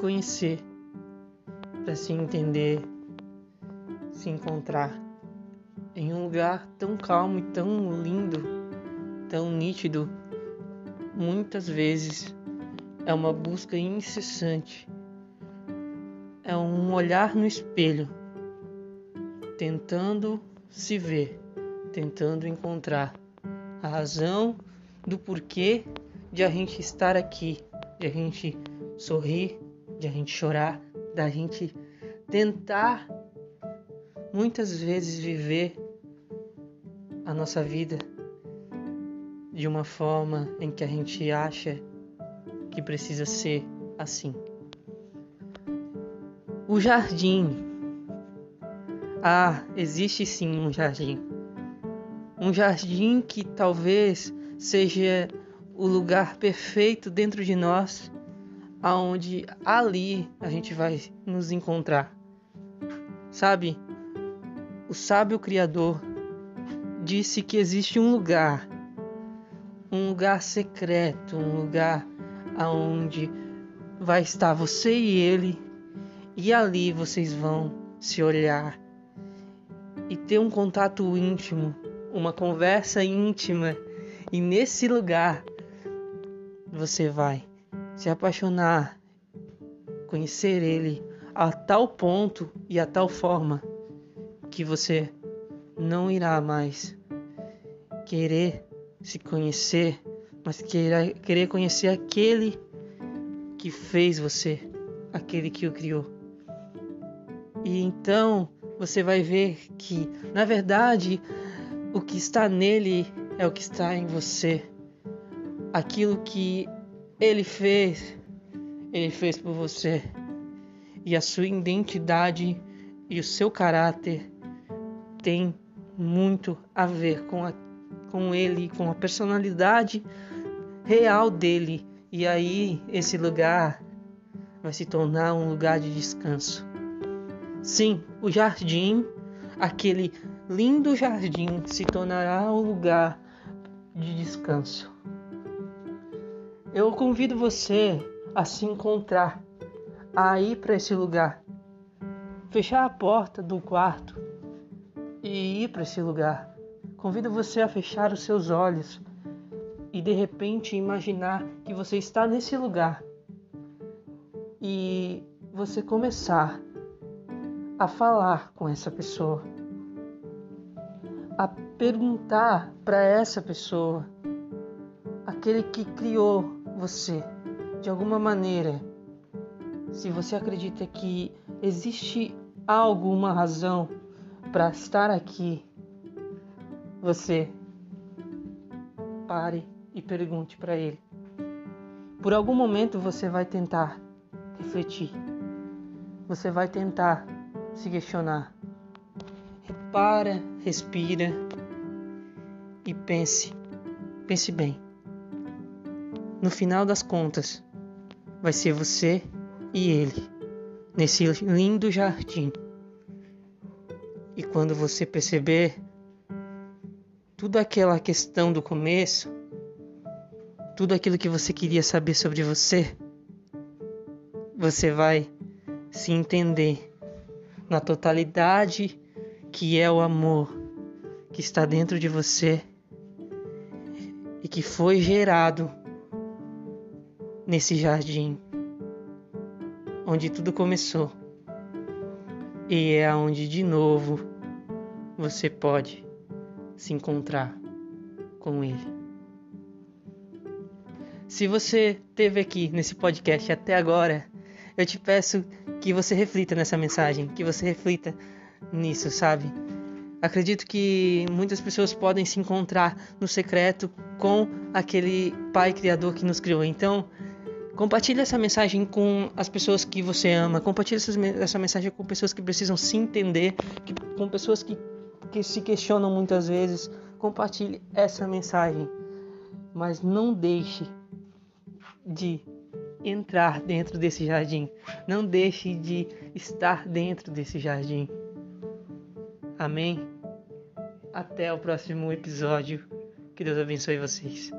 conhecer, para se entender, se encontrar em um lugar tão calmo e tão lindo, tão nítido. Muitas vezes é uma busca incessante, é um olhar no espelho, tentando se ver, tentando encontrar a razão do porquê de a gente estar aqui, de a gente sorrir, de a gente chorar, da gente tentar muitas vezes viver a nossa vida de uma forma em que a gente acha que precisa ser assim. O jardim. Ah, existe sim um jardim. Um jardim que talvez seja o lugar perfeito dentro de nós, aonde ali a gente vai nos encontrar. Sabe? O sábio criador disse que existe um lugar, um lugar secreto, um lugar aonde vai estar você e ele, e ali vocês vão se olhar e ter um contato íntimo, uma conversa íntima, e nesse lugar você vai se apaixonar, conhecer ele a tal ponto e a tal forma que você não irá mais querer se conhecer, mas querer, querer conhecer aquele que fez você, aquele que o criou. E então você vai ver que, na verdade, o que está nele é o que está em você. Aquilo que ele fez, ele fez por você. E a sua identidade e o seu caráter tem muito a ver com, a, com ele, com a personalidade real dele. E aí esse lugar vai se tornar um lugar de descanso. Sim, o jardim, aquele lindo jardim, se tornará um lugar de descanso. Eu convido você a se encontrar, a ir para esse lugar, fechar a porta do quarto e ir para esse lugar. Convido você a fechar os seus olhos e de repente imaginar que você está nesse lugar. E você começar a falar com essa pessoa, a perguntar para essa pessoa, aquele que criou você de alguma maneira, se você acredita que existe algo, uma razão para estar aqui, você pare e pergunte para ele. Por algum momento você vai tentar refletir. Você vai tentar se questionar. Repara, respira e pense. Pense bem. No final das contas, vai ser você e ele nesse lindo jardim. E quando você perceber tudo aquela questão do começo, tudo aquilo que você queria saber sobre você, você vai se entender na totalidade que é o amor que está dentro de você e que foi gerado nesse jardim onde tudo começou. E é onde de novo você pode se encontrar com ele. Se você esteve aqui nesse podcast até agora, eu te peço que você reflita nessa mensagem, que você reflita nisso, sabe? Acredito que muitas pessoas podem se encontrar no secreto com aquele Pai Criador que nos criou. Então, Compartilhe essa mensagem com as pessoas que você ama. Compartilhe essa mensagem com pessoas que precisam se entender, com pessoas que, que se questionam muitas vezes. Compartilhe essa mensagem. Mas não deixe de entrar dentro desse jardim. Não deixe de estar dentro desse jardim. Amém? Até o próximo episódio. Que Deus abençoe vocês.